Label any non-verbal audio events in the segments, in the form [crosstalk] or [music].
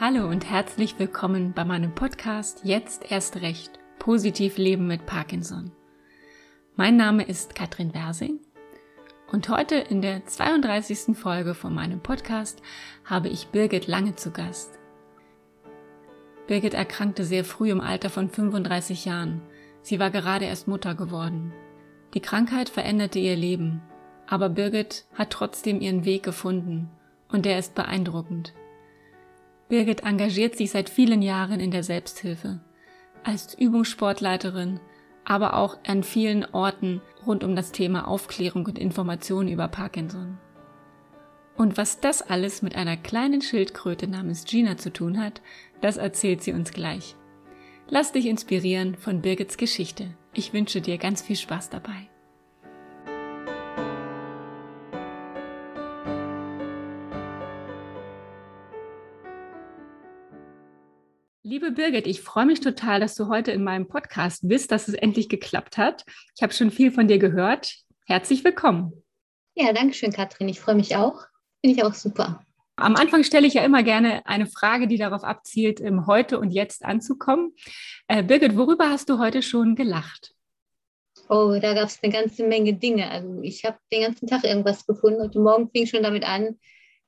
Hallo und herzlich willkommen bei meinem Podcast Jetzt erst recht. Positiv leben mit Parkinson. Mein Name ist Katrin Wersing und heute in der 32. Folge von meinem Podcast habe ich Birgit Lange zu Gast. Birgit erkrankte sehr früh im Alter von 35 Jahren. Sie war gerade erst Mutter geworden. Die Krankheit veränderte ihr Leben, aber Birgit hat trotzdem ihren Weg gefunden und der ist beeindruckend. Birgit engagiert sich seit vielen Jahren in der Selbsthilfe. Als Übungssportleiterin, aber auch an vielen Orten rund um das Thema Aufklärung und Information über Parkinson. Und was das alles mit einer kleinen Schildkröte namens Gina zu tun hat, das erzählt sie uns gleich. Lass dich inspirieren von Birgits Geschichte. Ich wünsche dir ganz viel Spaß dabei. Liebe Birgit, ich freue mich total, dass du heute in meinem Podcast bist, dass es endlich geklappt hat. Ich habe schon viel von dir gehört. Herzlich willkommen. Ja, danke schön, Katrin. Ich freue mich auch. Finde ich auch super. Am Anfang stelle ich ja immer gerne eine Frage, die darauf abzielt, im Heute und Jetzt anzukommen. Äh, Birgit, worüber hast du heute schon gelacht? Oh, da gab es eine ganze Menge Dinge. Also ich habe den ganzen Tag irgendwas gefunden. Heute Morgen fing schon damit an,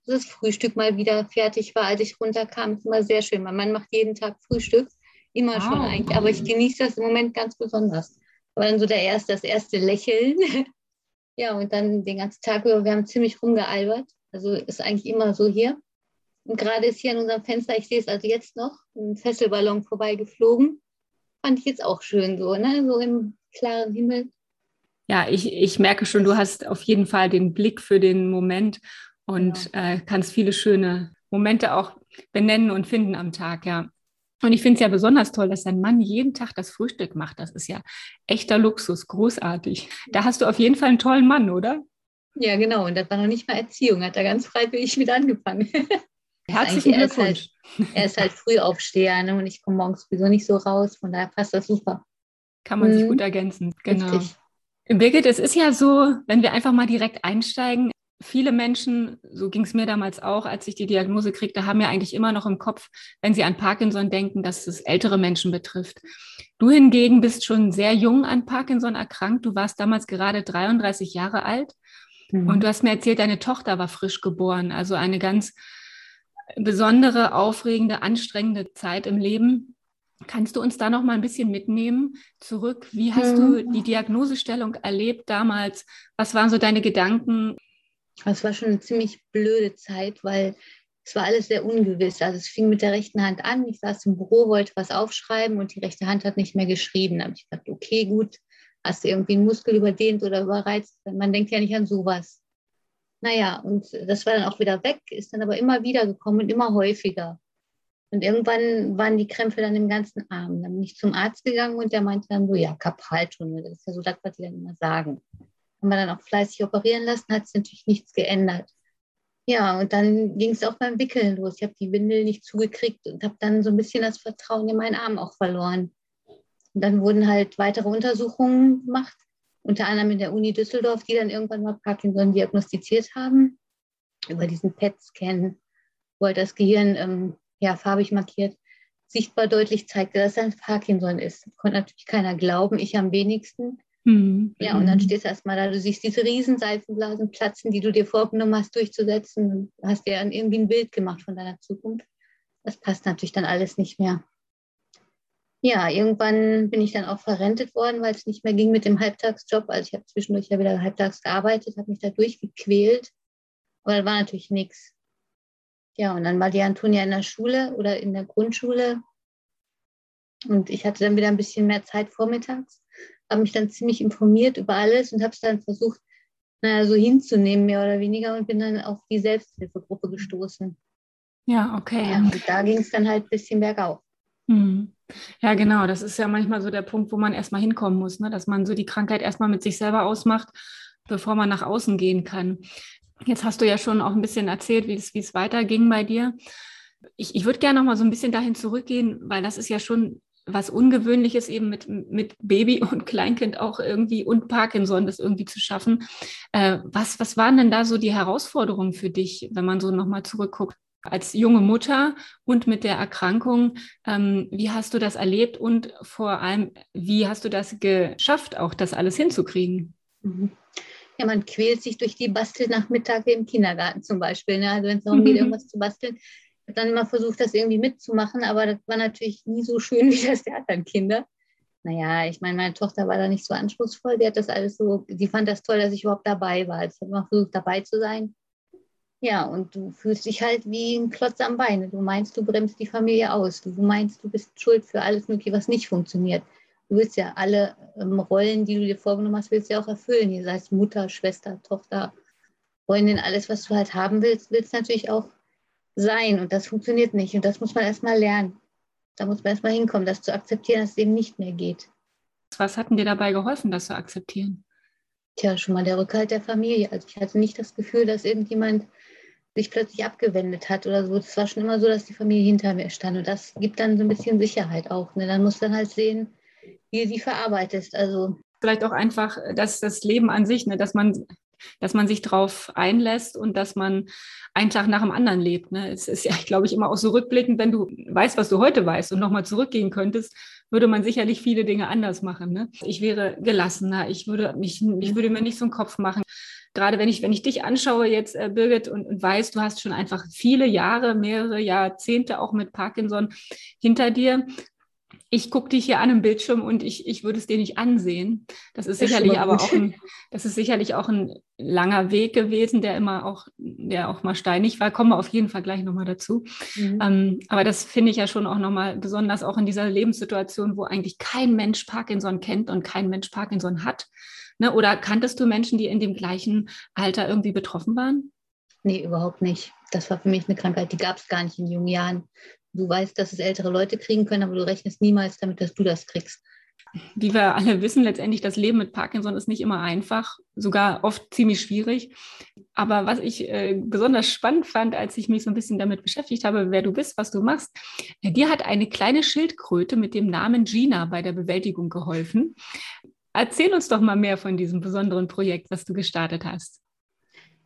das Frühstück mal wieder fertig war, als ich runterkam. ist immer sehr schön. Mein Mann macht jeden Tag Frühstück, immer wow. schon eigentlich. Aber ich genieße das im Moment ganz besonders. Aber dann so der erste, das erste Lächeln. [laughs] ja, und dann den ganzen Tag über, wir haben ziemlich rumgealbert. Also ist eigentlich immer so hier. Und gerade ist hier an unserem Fenster, ich sehe es also jetzt noch, ein Fesselballon vorbeigeflogen. Fand ich jetzt auch schön so, ne? So im klaren Himmel. Ja, ich, ich merke schon, du hast auf jeden Fall den Blick für den Moment und ja. äh, kannst viele schöne Momente auch benennen und finden am Tag, ja. Und ich finde es ja besonders toll, dass dein Mann jeden Tag das Frühstück macht. Das ist ja echter Luxus, großartig. Da hast du auf jeden Fall einen tollen Mann, oder? Ja, genau. Und das war noch nicht mal Erziehung, hat er ganz freiwillig mit angefangen. [laughs] Herzlichen Glückwunsch. Er ist, halt, [laughs] er ist halt Frühaufsteher ne? und ich komme morgens sowieso nicht so raus. Von daher passt das super. Kann man mhm. sich gut ergänzen. Genau. Richtig. Birgit, es ist ja so, wenn wir einfach mal direkt einsteigen, viele Menschen, so ging es mir damals auch, als ich die Diagnose kriegte, haben ja eigentlich immer noch im Kopf, wenn sie an Parkinson denken, dass es ältere Menschen betrifft. Du hingegen bist schon sehr jung an Parkinson erkrankt. Du warst damals gerade 33 Jahre alt. Mhm. Und du hast mir erzählt, deine Tochter war frisch geboren. Also eine ganz besondere, aufregende, anstrengende Zeit im Leben. Kannst du uns da noch mal ein bisschen mitnehmen zurück? Wie hast mhm. du die Diagnosestellung erlebt damals? Was waren so deine Gedanken? Es war schon eine ziemlich blöde Zeit, weil es war alles sehr ungewiss. Also es fing mit der rechten Hand an. Ich saß im Büro, wollte was aufschreiben und die rechte Hand hat nicht mehr geschrieben. Da habe ich gedacht, okay, gut, hast du irgendwie einen Muskel überdehnt oder überreizt? Man denkt ja nicht an sowas. Naja, und das war dann auch wieder weg, ist dann aber immer wieder gekommen und immer häufiger. Und irgendwann waren die Krämpfe dann im ganzen Arm. Dann bin ich zum Arzt gegangen und der meinte dann so, ja, Kapaltunnel, das ist ja so das, was die dann immer sagen haben wir dann auch fleißig operieren lassen, hat es natürlich nichts geändert. Ja, und dann ging es auch beim Wickeln los. Ich habe die Windel nicht zugekriegt und habe dann so ein bisschen das Vertrauen in meinen Arm auch verloren. Und dann wurden halt weitere Untersuchungen gemacht, unter anderem in der Uni Düsseldorf, die dann irgendwann mal Parkinson diagnostiziert haben, über diesen PET-Scan, wo halt das Gehirn ähm, ja, farbig markiert sichtbar deutlich zeigte, dass es ein Parkinson ist. Konnte natürlich keiner glauben, ich am wenigsten. Mhm. Ja, und dann stehst du erstmal da, du siehst diese riesen Seifenblasen platzen, die du dir vorgenommen hast durchzusetzen. Du hast dir dann irgendwie ein Bild gemacht von deiner Zukunft. Das passt natürlich dann alles nicht mehr. Ja, irgendwann bin ich dann auch verrentet worden, weil es nicht mehr ging mit dem Halbtagsjob. Also ich habe zwischendurch ja wieder halbtags gearbeitet, habe mich da durchgequält. Aber da war natürlich nichts. Ja, und dann war die Antonia in der Schule oder in der Grundschule. Und ich hatte dann wieder ein bisschen mehr Zeit vormittags habe mich dann ziemlich informiert über alles und habe es dann versucht, naja, so hinzunehmen, mehr oder weniger, und bin dann auf die Selbsthilfegruppe gestoßen. Ja, okay. Ja, und da ging es dann halt ein bisschen bergauf. Hm. Ja, genau. Das ist ja manchmal so der Punkt, wo man erstmal hinkommen muss, ne? dass man so die Krankheit erstmal mit sich selber ausmacht, bevor man nach außen gehen kann. Jetzt hast du ja schon auch ein bisschen erzählt, wie es, wie es weiterging bei dir. Ich, ich würde gerne noch mal so ein bisschen dahin zurückgehen, weil das ist ja schon was Ungewöhnliches eben mit, mit Baby [laughs] und Kleinkind auch irgendwie und Parkinson das irgendwie zu schaffen. Äh, was, was waren denn da so die Herausforderungen für dich, wenn man so nochmal zurückguckt? als junge Mutter und mit der Erkrankung, ähm, wie hast du das erlebt und vor allem, wie hast du das geschafft, auch das alles hinzukriegen? Mhm. Ja, man quält sich durch die Bastelnachmittage im Kindergarten zum Beispiel. Ne? Also wenn es darum [laughs] geht, irgendwas zu basteln, hat dann immer versucht, das irgendwie mitzumachen, aber das war natürlich nie so schön [laughs] wie das der anderen Kinder. Naja, ich meine, meine Tochter war da nicht so anspruchsvoll, die hat das alles so, die fand das toll, dass ich überhaupt dabei war. Ich habe immer versucht, dabei zu sein. Ja, und du fühlst dich halt wie ein Klotz am Bein. Du meinst, du bremst die Familie aus. Du meinst, du bist schuld für alles Mögliche, was nicht funktioniert. Du willst ja alle ähm, Rollen, die du dir vorgenommen hast, willst ja auch erfüllen. Sei es Mutter, Schwester, Tochter, Freundin, alles, was du halt haben willst, willst natürlich auch sein. Und das funktioniert nicht. Und das muss man erstmal lernen. Da muss man erstmal hinkommen, das zu akzeptieren, dass es eben nicht mehr geht. Was hat denn dir dabei geholfen, das zu akzeptieren? Tja, schon mal der Rückhalt der Familie. Also ich hatte nicht das Gefühl, dass irgendjemand sich plötzlich abgewendet hat oder so. Es war schon immer so, dass die Familie hinter mir stand. Und das gibt dann so ein bisschen Sicherheit auch. Ne? Dann musst du dann halt sehen, wie du sie verarbeitest. Also vielleicht auch einfach dass das Leben an sich, ne? dass man dass man sich darauf einlässt und dass man einen Tag nach dem anderen lebt. Ne? Es ist ja, [laughs] glaube ich, immer auch so rückblickend, wenn du weißt, was du heute weißt und nochmal zurückgehen könntest, würde man sicherlich viele Dinge anders machen. Ne? Ich wäre gelassener, ich würde, mich, ich würde mir nicht so einen Kopf machen gerade wenn ich, wenn ich dich anschaue jetzt, äh, Birgit, und, und weiß, du hast schon einfach viele Jahre, mehrere Jahrzehnte auch mit Parkinson hinter dir. Ich gucke dich hier an im Bildschirm und ich, ich würde es dir nicht ansehen. Das ist sicherlich aber auch ein, das ist sicherlich auch ein langer Weg gewesen, der immer auch, der auch mal steinig war. Kommen wir auf jeden Fall gleich nochmal dazu. Mhm. Ähm, aber das finde ich ja schon auch nochmal besonders auch in dieser Lebenssituation, wo eigentlich kein Mensch Parkinson kennt und kein Mensch Parkinson hat. Ne? Oder kanntest du Menschen, die in dem gleichen Alter irgendwie betroffen waren? Nee, überhaupt nicht. Das war für mich eine Krankheit, die gab es gar nicht in jungen Jahren. Du weißt, dass es ältere Leute kriegen können, aber du rechnest niemals damit, dass du das kriegst. Wie wir alle wissen, letztendlich das Leben mit Parkinson ist nicht immer einfach, sogar oft ziemlich schwierig. Aber was ich äh, besonders spannend fand, als ich mich so ein bisschen damit beschäftigt habe, wer du bist, was du machst, äh, dir hat eine kleine Schildkröte mit dem Namen Gina bei der Bewältigung geholfen. Erzähl uns doch mal mehr von diesem besonderen Projekt, was du gestartet hast.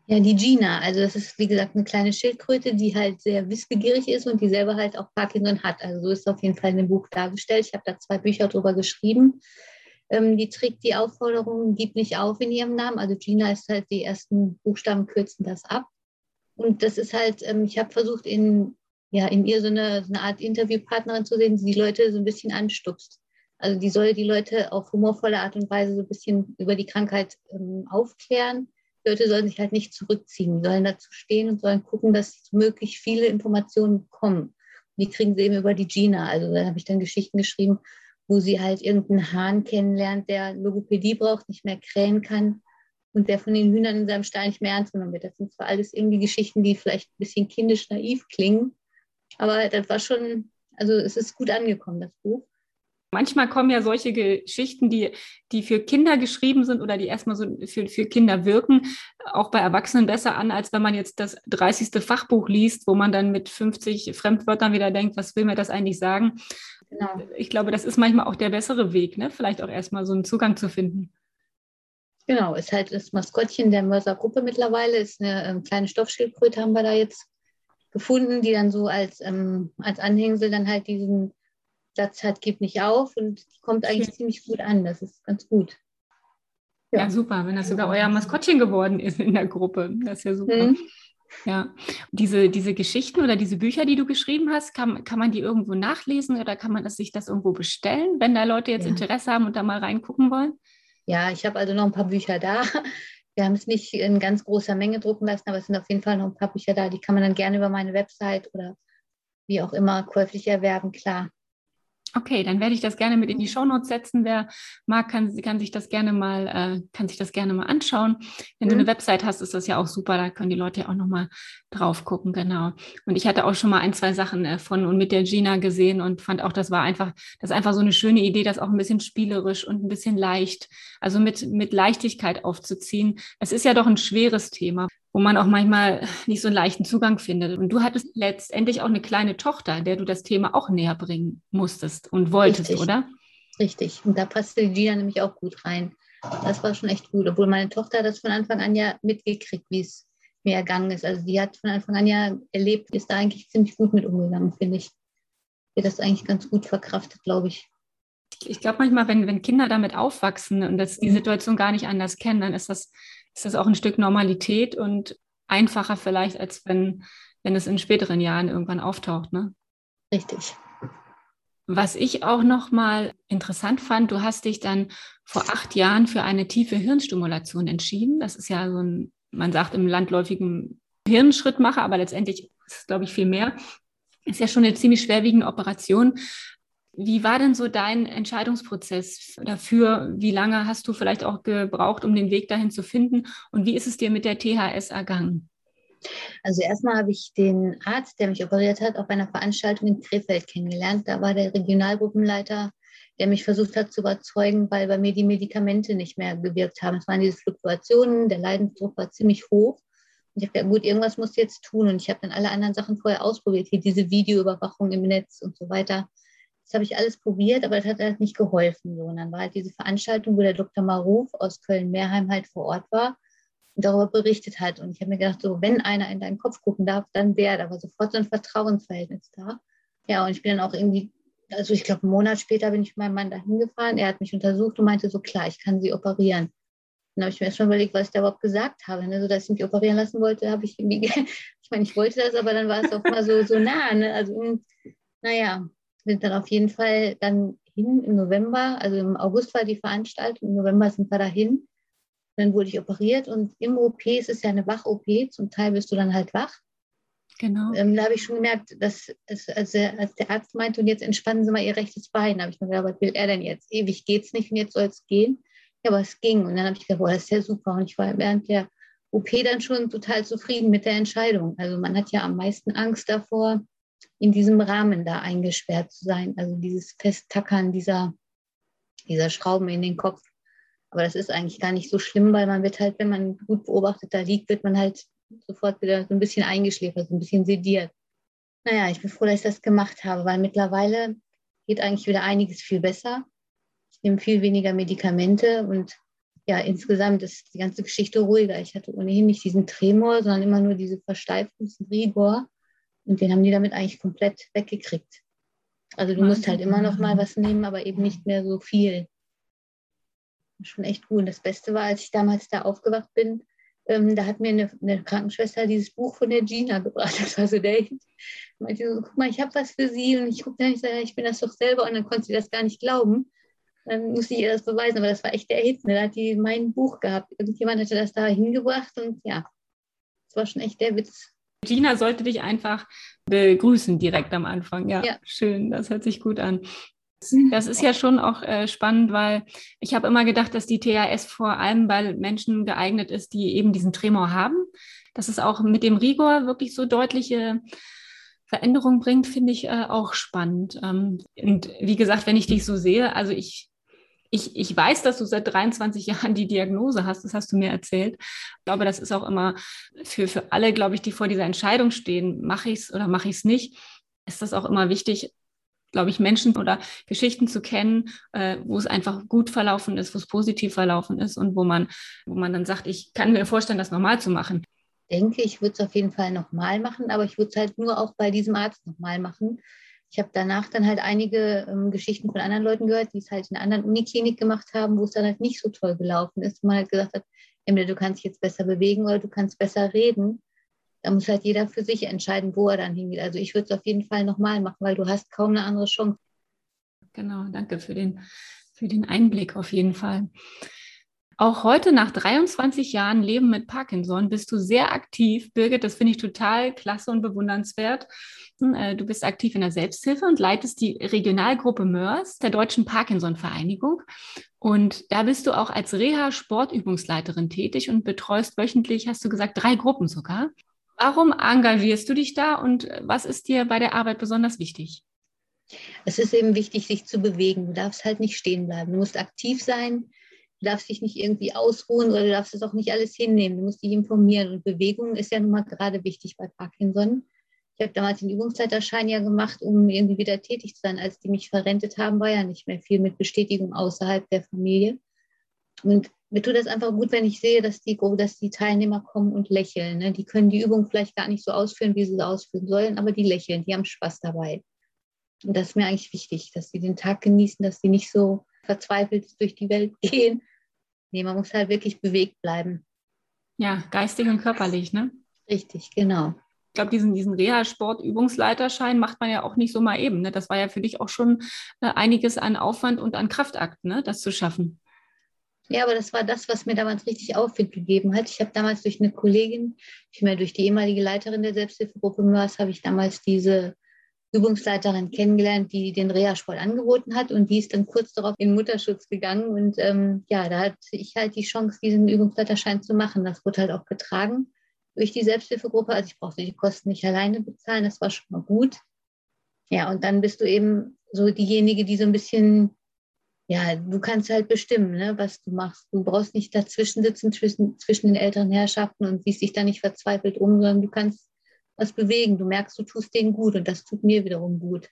Ja, die Gina, also das ist wie gesagt eine kleine Schildkröte, die halt sehr wissbegierig ist und die selber halt auch Parkinson hat. Also so ist auf jeden Fall in dem Buch dargestellt. Ich habe da zwei Bücher drüber geschrieben. Ähm, die trägt die Aufforderung, gib nicht auf in ihrem Namen. Also Gina ist halt, die ersten Buchstaben kürzen das ab. Und das ist halt, ähm, ich habe versucht, in, ja, in ihr so eine, so eine Art Interviewpartnerin zu sehen, die die Leute so ein bisschen anstupst. Also die soll die Leute auf humorvolle Art und Weise so ein bisschen über die Krankheit ähm, aufklären. Leute sollen sich halt nicht zurückziehen, sollen dazu stehen und sollen gucken, dass möglichst viele Informationen bekommen. Die kriegen sie eben über die Gina. Also da habe ich dann Geschichten geschrieben, wo sie halt irgendeinen Hahn kennenlernt, der Logopädie braucht, nicht mehr krähen kann und der von den Hühnern in seinem Stall nicht mehr ernst genommen wird. Das sind zwar alles irgendwie Geschichten, die vielleicht ein bisschen kindisch naiv klingen, aber das war schon, also es ist gut angekommen, das Buch. Manchmal kommen ja solche Geschichten, die, die für Kinder geschrieben sind oder die erstmal so für, für Kinder wirken, auch bei Erwachsenen besser an, als wenn man jetzt das 30. Fachbuch liest, wo man dann mit 50 Fremdwörtern wieder denkt, was will mir das eigentlich sagen? Genau. Ich glaube, das ist manchmal auch der bessere Weg, ne? vielleicht auch erstmal so einen Zugang zu finden. Genau, ist halt das Maskottchen der Mörser-Gruppe mittlerweile, ist eine ähm, kleine Stoffschildkröte, haben wir da jetzt gefunden, die dann so als, ähm, als Anhängsel dann halt diesen Satz hat, gib nicht auf und kommt eigentlich Schön. ziemlich gut an. Das ist ganz gut. Ja. ja. super, wenn das sogar euer Maskottchen geworden ist in der Gruppe. Das ist ja super. Mhm. Ja, diese, diese Geschichten oder diese Bücher, die du geschrieben hast, kann, kann man die irgendwo nachlesen oder kann man das, sich das irgendwo bestellen, wenn da Leute jetzt ja. Interesse haben und da mal reingucken wollen? Ja, ich habe also noch ein paar Bücher da. Wir haben es nicht in ganz großer Menge drucken lassen, aber es sind auf jeden Fall noch ein paar Bücher da. Die kann man dann gerne über meine Website oder wie auch immer käuflich erwerben, klar. Okay, dann werde ich das gerne mit in die Shownotes setzen. Wer mag, kann, kann sich das gerne mal, äh, kann sich das gerne mal anschauen. Wenn mhm. du eine Website hast, ist das ja auch super. Da können die Leute ja auch nochmal drauf gucken, genau. Und ich hatte auch schon mal ein, zwei Sachen äh, von und mit der Gina gesehen und fand auch, das war einfach, das ist einfach so eine schöne Idee, das auch ein bisschen spielerisch und ein bisschen leicht, also mit, mit Leichtigkeit aufzuziehen. Es ist ja doch ein schweres Thema wo man auch manchmal nicht so einen leichten Zugang findet. Und du hattest letztendlich auch eine kleine Tochter, der du das Thema auch näher bringen musstest und wolltest, Richtig. oder? Richtig. Und da passte die Gina nämlich auch gut rein. Das war schon echt gut, obwohl meine Tochter das von Anfang an ja mitgekriegt, wie es mir ergangen ist. Also die hat von Anfang an ja erlebt, ist da eigentlich ziemlich gut mit umgegangen, finde ich. Die hat das eigentlich ganz gut verkraftet, glaube ich. Ich glaube manchmal, wenn, wenn Kinder damit aufwachsen und das, die mhm. Situation gar nicht anders kennen, dann ist das, ist das auch ein Stück Normalität und einfacher vielleicht, als wenn, wenn es in späteren Jahren irgendwann auftaucht. Ne? Richtig. Was ich auch noch mal interessant fand, du hast dich dann vor acht Jahren für eine tiefe Hirnstimulation entschieden. Das ist ja so ein, man sagt im landläufigen Hirnschrittmacher, aber letztendlich ist es, glaube ich, viel mehr. Ist ja schon eine ziemlich schwerwiegende Operation. Wie war denn so dein Entscheidungsprozess dafür? Wie lange hast du vielleicht auch gebraucht, um den Weg dahin zu finden? Und wie ist es dir mit der THS ergangen? Also erstmal habe ich den Arzt, der mich operiert hat, auf einer Veranstaltung in Krefeld kennengelernt. Da war der Regionalgruppenleiter, der mich versucht hat zu überzeugen, weil bei mir die Medikamente nicht mehr gewirkt haben. Es waren diese Fluktuationen, der Leidensdruck war ziemlich hoch. Und ich habe gesagt, gut, irgendwas musst du jetzt tun. Und ich habe dann alle anderen Sachen vorher ausprobiert, wie diese Videoüberwachung im Netz und so weiter. Das habe ich alles probiert, aber das hat halt nicht geholfen. So. Und dann war halt diese Veranstaltung, wo der Dr. Maruf aus Köln-Mehrheim halt vor Ort war und darüber berichtet hat. Und ich habe mir gedacht, so, wenn einer in deinen Kopf gucken darf, dann der. Da war sofort so ein Vertrauensverhältnis da. Ja, und ich bin dann auch irgendwie, also ich glaube, einen Monat später bin ich mit meinem Mann dahin gefahren. Er hat mich untersucht und meinte so, klar, ich kann sie operieren. Dann habe ich mir erstmal überlegt, was ich da überhaupt gesagt habe. Ne? So, dass ich mich operieren lassen wollte, habe ich irgendwie, [laughs] ich meine, ich wollte das, aber dann war es auch mal so, so nah. Ne? Also, hm, naja, sind dann auf jeden Fall dann hin im November, also im August war die Veranstaltung, im November sind wir dahin. Dann wurde ich operiert und im OP ist es ja eine Wach-OP, zum Teil bist du dann halt wach. Genau. Ähm, da habe ich schon gemerkt, dass es, als, als, der Arzt meinte, und jetzt entspannen Sie mal Ihr rechtes Bein, habe ich mir gedacht, was will er denn jetzt? Ewig geht es nicht und jetzt soll es gehen. Ja, aber es ging. Und dann habe ich gedacht, boah, das ist ja super. Und ich war während der OP dann schon total zufrieden mit der Entscheidung. Also man hat ja am meisten Angst davor, in diesem Rahmen da eingesperrt zu sein. Also dieses Festtackern dieser, dieser Schrauben in den Kopf. Aber das ist eigentlich gar nicht so schlimm, weil man wird halt, wenn man gut beobachtet da liegt, wird man halt sofort wieder so ein bisschen eingeschläfert, so ein bisschen sediert. Naja, ich bin froh, dass ich das gemacht habe, weil mittlerweile geht eigentlich wieder einiges viel besser. Ich nehme viel weniger Medikamente und ja, insgesamt ist die ganze Geschichte ruhiger. Ich hatte ohnehin nicht diesen Tremor, sondern immer nur diese Versteifung, diesen Rigor. Und den haben die damit eigentlich komplett weggekriegt. Also du musst halt immer noch mal was nehmen, aber eben nicht mehr so viel. Schon echt gut. Und das Beste war, als ich damals da aufgewacht bin, ähm, da hat mir eine, eine, Krankenschwester dieses Buch von der Gina gebracht. [laughs] Das war so der Hit. Meinte so, guck mal, ich habe was für sie. Und ich gucke dann, ich sage, ich bin das doch selber. Und dann konnte sie das gar nicht glauben. Dann musste ich ihr das beweisen. Aber das war echt der Hit. Ne? Da hat die mein Buch gehabt. Irgendjemand hatte das da hingebracht. Und ja, das war schon echt der Witz. Gina sollte dich einfach begrüßen direkt am Anfang. Ja, ja. schön, das hört sich gut an. [laughs] Das ist ja schon auch äh, spannend, weil ich habe immer gedacht, dass die THS vor allem bei Menschen geeignet ist, die eben diesen Tremor haben. Dass es auch mit dem Rigor wirklich so deutliche Veränderungen bringt, finde ich äh, auch spannend. Ähm, und wie gesagt, wenn ich dich so sehe, also ich ich, ich weiß, dass du seit 23 Jahren die Diagnose hast, das hast du mir erzählt. Ich glaube, das ist auch immer für, für alle, glaube ich, die vor dieser Entscheidung stehen, mache ich es oder mache ich es nicht, ist das auch immer wichtig, glaube ich, Menschen oder Geschichten zu kennen, äh, wo es einfach gut verlaufen ist, wo es positiv verlaufen ist und wo man, wo man dann sagt, ich kann mir vorstellen, das normal zu machen. Denke, ich würde es auf jeden Fall nochmal machen, aber ich würde es halt nur auch bei diesem Arzt nochmal machen, ich habe danach dann halt einige ähm, Geschichten von anderen Leuten gehört, die es halt in einer anderen Uniklinik gemacht haben, wo es dann halt nicht so toll gelaufen ist. Man halt gesagt hat, entweder du kannst dich jetzt besser bewegen oder du kannst besser reden. Da muss halt jeder für sich entscheiden, wo er dann hingeht. Also ich würde es auf jeden Fall nochmal machen, weil du hast kaum eine andere Chance. Genau, danke für den, für den Einblick auf jeden Fall. Auch heute nach 23 Jahren Leben mit Parkinson bist du sehr aktiv. Birgit, das finde ich total klasse und bewundernswert. Äh, du bist aktiv in der Selbsthilfe und leitest die Regionalgruppe MERS der Deutschen Parkinson-Vereinigung. Und da bist du auch als Reha-Sportübungsleiterin tätig und betreust wöchentlich, hast du gesagt, drei Gruppen sogar. Warum engagierst du dich da und was ist dir bei der Arbeit besonders wichtig? Es ist eben wichtig, sich zu bewegen. Du darfst halt nicht stehen bleiben. Du musst aktiv sein. Du darfst dich nicht irgendwie ausruhen oder du darfst das auch nicht alles hinnehmen. Du musst dich informieren. Und Bewegung ist ja nun mal gerade wichtig bei Parkinson. Ich habe damals den Übungsleiterschein ja gemacht, um irgendwie wieder tätig zu sein. Als die mich verrentet haben, war ja nicht mehr viel mit Bestätigung außerhalb der Familie. Und mir tut das einfach gut, wenn ich sehe, dass die, dass die Teilnehmer kommen und lächeln. Ne? Die können die Übung vielleicht gar nicht so ausführen, wie sie sie ausführen sollen, aber die lächeln, die haben Spaß dabei. Und das ist mir eigentlich wichtig, dass sie den Tag genießen, dass sie nicht so verzweifelt durch die Welt [laughs] gehen. Nee, man muss halt wirklich bewegt bleiben. Ja, geistig und körperlich, ne? Richtig, genau. Ich glaube, diesen, diesen Reha-Sport-Übungsleiterschein macht man ja auch nicht so mal eben. Ne? Das war ja für dich auch schon äh, einiges an Aufwand und an Kraftakt, ne? das zu schaffen. Ja, aber das war das, was mir damals richtig Aufwind gegeben hat. Ich habe damals durch eine Kollegin, vielmehr durch die ehemalige Leiterin der Selbsthilfegruppe MÖRS, habe ich damals diese Übungsleiterin kennengelernt, die den Reha-Sport angeboten hat und die ist dann kurz darauf in Mutterschutz gegangen und ähm, ja, da hatte ich halt die Chance, diesen Übungsleiterschein zu machen. Das wurde halt auch getragen durch die Selbsthilfegruppe. Also ich brauchte die Kosten nicht alleine bezahlen, das war schon mal gut. Ja, und dann bist du eben so diejenige, die so ein bisschen ja, du kannst halt bestimmen, ne, was du machst. Du brauchst nicht dazwischen sitzen zwischen, zwischen den älteren Herrschaften und siehst dich da nicht verzweifelt um, sondern du kannst was bewegen. Du merkst, du tust denen gut und das tut mir wiederum gut.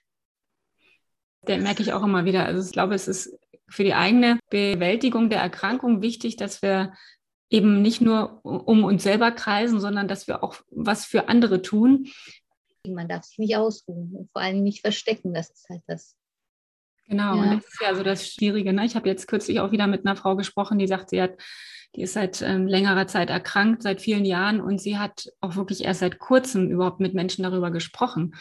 Der merke ich auch immer wieder. Also ich glaube, es ist für die eigene Bewältigung der Erkrankung wichtig, dass wir eben nicht nur um uns selber kreisen, sondern dass wir auch was für andere tun. Man darf sich nicht ausruhen und vor allem nicht verstecken. Das ist halt das Genau, ja. und das ist ja so das Schwierige. Ne? Ich habe jetzt kürzlich auch wieder mit einer Frau gesprochen, die sagt, sie hat, die ist seit ähm, längerer Zeit erkrankt, seit vielen Jahren, und sie hat auch wirklich erst seit kurzem überhaupt mit Menschen darüber gesprochen.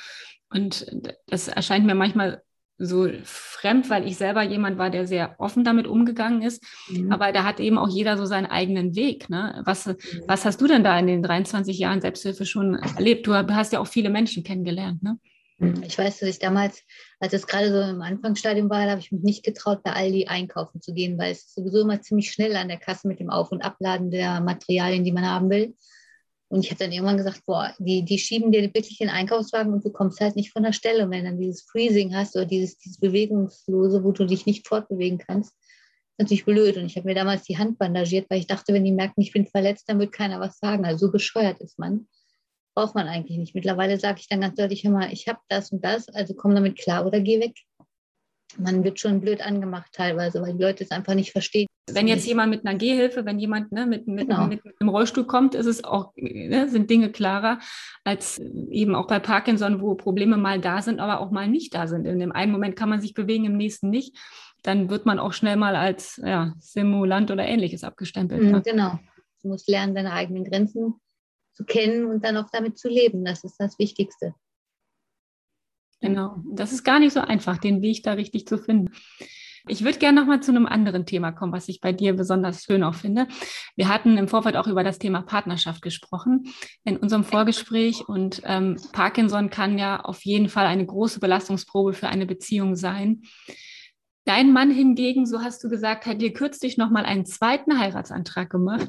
Und das erscheint mir manchmal so fremd, weil ich selber jemand war, der sehr offen damit umgegangen ist. Mhm. Aber da hat eben auch jeder so seinen eigenen Weg. Ne? Was, mhm. was hast du denn da in den 23 Jahren Selbsthilfe schon erlebt? Du hast ja auch viele Menschen kennengelernt. Ne? Mhm. Ich weiß, dass ich damals, als es gerade so im Anfangsstadium war, habe ich mich nicht getraut, bei Aldi einkaufen zu gehen, weil es sowieso immer ziemlich schnell an der Kasse mit dem Auf- und Abladen der Materialien, die man haben will. Und ich habe dann irgendwann gesagt, boah, die, die schieben dir wirklich den Einkaufswagen und du kommst halt nicht von der Stelle. Und wenn dann dieses Freezing hast oder dieses, dieses Bewegungslose, wo du dich nicht fortbewegen kannst, ist natürlich blöd. Und ich habe mir damals die Hand bandagiert, weil ich dachte, wenn die merken, ich bin verletzt, dann wird keiner was sagen. Also so bescheuert ist man braucht man eigentlich nicht. Mittlerweile sage ich dann ganz deutlich immer, ich habe das und das, also komm damit klar oder geh weg. Man wird schon blöd angemacht teilweise, weil die Leute es einfach nicht verstehen. Wenn jetzt jemand mit einer Gehhilfe, wenn jemand ne, mit, mit, genau. mit, einem Rollstuhl kommt, ist es auch, ne, sind Dinge klarer als eben auch bei Parkinson, wo Probleme mal da sind, aber auch mal nicht da sind. In dem einen Moment kann man sich bewegen, im nächsten nicht. Dann wird man auch schnell mal als ja, Simulant oder ähnliches abgestempelt. Ne? Genau. Du musst lernen, deine eigenen Grenzen zu kennen und dann auch damit zu leben. Das ist das Wichtigste. Genau, das ist gar nicht so einfach, den Weg da richtig zu finden. Ich würde gerne noch mal zu einem anderen Thema kommen, was ich bei dir besonders schön auch finde. Wir hatten im Vorfeld auch über das Thema Partnerschaft gesprochen in unserem Vorgespräch und ähm, Parkinson kann ja auf jeden Fall eine große Belastungsprobe für eine Beziehung sein. Dein Mann hingegen, so hast du gesagt, hat dir kürzlich nochmal einen zweiten Heiratsantrag gemacht.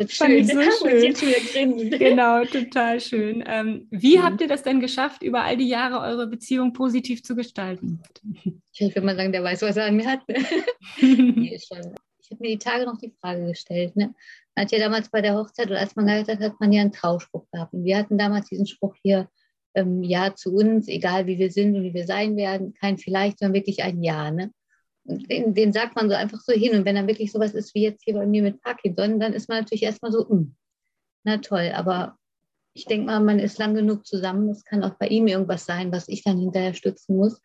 Das [laughs] Fand ich so schön. Genau, total schön. Ähm, wie mhm. habt ihr das denn geschafft, über all die Jahre eure Beziehung positiv zu gestalten? [laughs] Ich würde mal sagen, der weiß, was er an mir hat. Ne? nee, ich habe mir die Tage noch die Frage gestellt. Ne? Man hat ja damals bei der Hochzeit oder als man geheiratet hat, hat man ja einen Trauspruch gehabt. Und wir hatten damals diesen Spruch hier, ähm, Ja zu uns, egal wie wir sind und wie wir sein werden, kein Vielleicht, sondern wirklich ein Ja. Ne? Und den, den, sagt man so einfach so hin. Und wenn dann wirklich sowas ist wie jetzt hier bei mir mit Parkinson, dann ist man natürlich erstmal so, mh, hm, na toll, aber ich denke mal, man ist lang genug zusammen. Es kann auch bei ihm irgendwas sein, was ich dann hinterher stützen muss.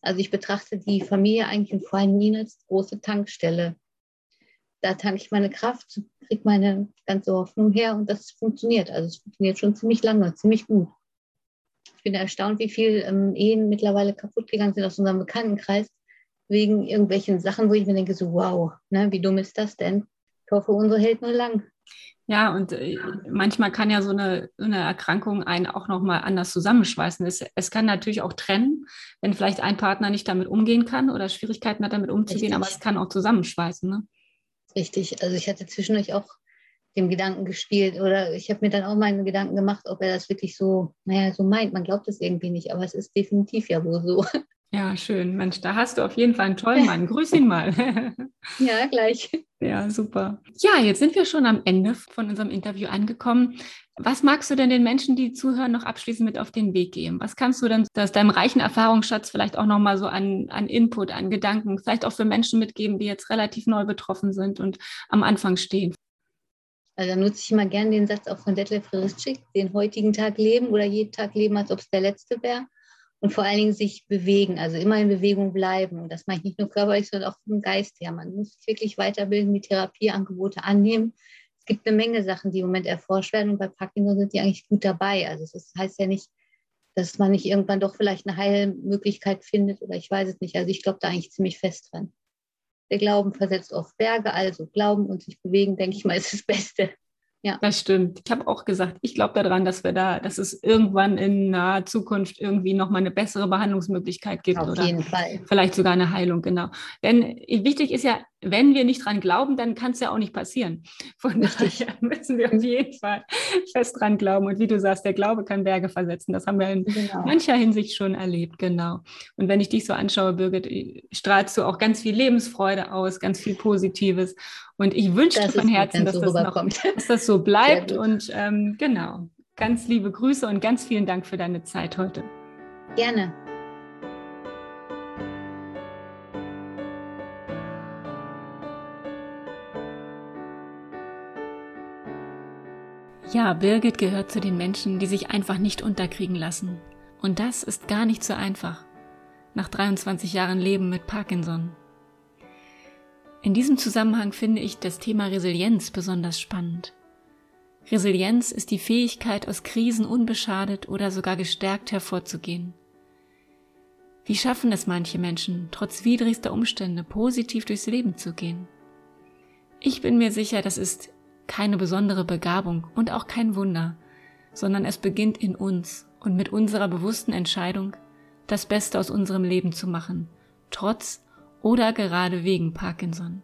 Also ich betrachte die Familie eigentlich und vor allem ihn als große Tankstelle. Da tanke ich meine Kraft, kriege meine ganze Hoffnung her und das funktioniert. Also es funktioniert schon ziemlich lange, ziemlich gut. Ich bin erstaunt, wie viele ähm, Ehen mittlerweile kaputt gegangen sind aus unserem Bekanntenkreis wegen irgendwelchen Sachen, wo ich mir denke, so wow, ne, wie dumm ist das denn? Ich hoffe, unsere hält nur lang. Ja, und äh, manchmal kann ja so eine, eine Erkrankung einen auch nochmal anders zusammenschweißen. Es, es kann natürlich auch trennen, wenn vielleicht ein Partner nicht damit umgehen kann oder Schwierigkeiten hat, damit umzugehen, Richtig. aber es kann auch zusammenschweißen. Ne? Richtig, also ich hatte zwischendurch auch dem Gedanken gespielt oder ich habe mir dann auch meine Gedanken gemacht, ob er das wirklich so, naja, so meint. Man glaubt es irgendwie nicht, aber es ist definitiv ja wohl so. [laughs] Ja, schön. Mensch, da hast du auf jeden Fall einen tollen Mann. Grüß ihn mal. [laughs] ja, gleich. Ja, super. Ja, jetzt sind wir schon am Ende von unserem Interview angekommen. Was magst du denn den Menschen, die zuhören, noch abschließend mit auf den Weg geben? Was kannst du denn aus deinem reichen Erfahrungsschatz vielleicht auch nochmal so an, an Input, an Gedanken, vielleicht auch für Menschen mitgeben, die jetzt relativ neu betroffen sind und am Anfang stehen? Also da nutze ich immer gerne den Satz auch von Detlef Frischik, den heutigen Tag leben oder jeden Tag leben, als ob es der letzte wäre und vor allen Dingen sich bewegen, also immer in Bewegung bleiben. Und das meine ich nicht nur körperlich, sondern auch vom Geist her. Man muss sich wirklich weiterbilden, die Therapieangebote annehmen. Es gibt eine Menge Sachen, die im Moment erforscht werden und bei Parkinson sind die eigentlich gut dabei. Also das heißt ja nicht, dass man nicht irgendwann doch vielleicht eine Heilmöglichkeit findet oder ich weiß es nicht. Also ich glaube da eigentlich ziemlich fest dran. Der Glauben versetzt auf Berge, also Glauben und sich bewegen, denke ich mal, ist das Beste. Ja. Das stimmt. Ich habe auch gesagt, ich glaube daran, dass wir da, dass es irgendwann in naher Zukunft irgendwie nochmal eine bessere Behandlungsmöglichkeit gibt. Auf oder jeden Fall. Vielleicht sogar eine Heilung, genau. Denn wichtig ist ja, wenn wir nicht dran glauben, dann kann es ja auch nicht passieren. Von daher [laughs] müssen wir auf jeden Fall fest dran glauben. Und wie du sagst, der Glaube kann Berge versetzen. Das haben wir in genau. mancher Hinsicht schon erlebt, genau. Und wenn ich dich so anschaue, Birgit, strahlst du auch ganz viel Lebensfreude aus, ganz viel Positives. Und ich wünsche dir von Herzen, dass, so das noch, [laughs] dass das so bleibt. Und ähm, genau, ganz liebe Grüße und ganz vielen Dank für deine Zeit heute. Gerne. Ja, Birgit gehört zu den Menschen, die sich einfach nicht unterkriegen lassen. Und das ist gar nicht so einfach. Nach 23 Jahren Leben mit Parkinson. In diesem Zusammenhang finde ich das Thema Resilienz besonders spannend. Resilienz ist die Fähigkeit, aus Krisen unbeschadet oder sogar gestärkt hervorzugehen. Wie schaffen es manche Menschen, trotz widrigster Umstände positiv durchs Leben zu gehen? Ich bin mir sicher, das ist keine besondere Begabung und auch kein Wunder, sondern es beginnt in uns und mit unserer bewussten Entscheidung, das Beste aus unserem Leben zu machen, trotz oder gerade wegen Parkinson.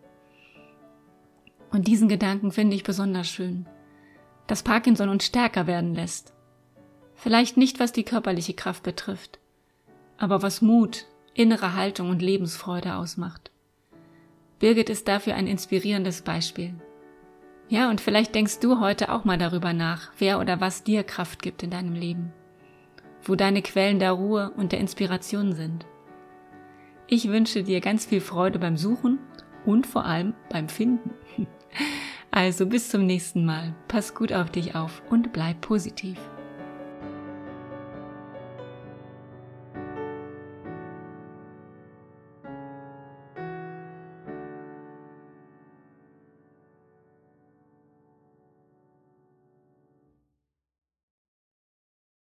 Und diesen Gedanken finde ich besonders schön, dass Parkinson uns stärker werden lässt. Vielleicht nicht, was die körperliche Kraft betrifft, aber was Mut, innere Haltung und Lebensfreude ausmacht. Birgit ist dafür ein inspirierendes Beispiel. Ja, und vielleicht denkst du heute auch mal darüber nach, wer oder was dir Kraft gibt in deinem Leben, wo deine Quellen der Ruhe und der Inspiration sind. Ich wünsche dir ganz viel Freude beim Suchen und vor allem beim Finden. [laughs] Also bis zum nächsten Mal. Pass gut auf dich auf und bleib positiv.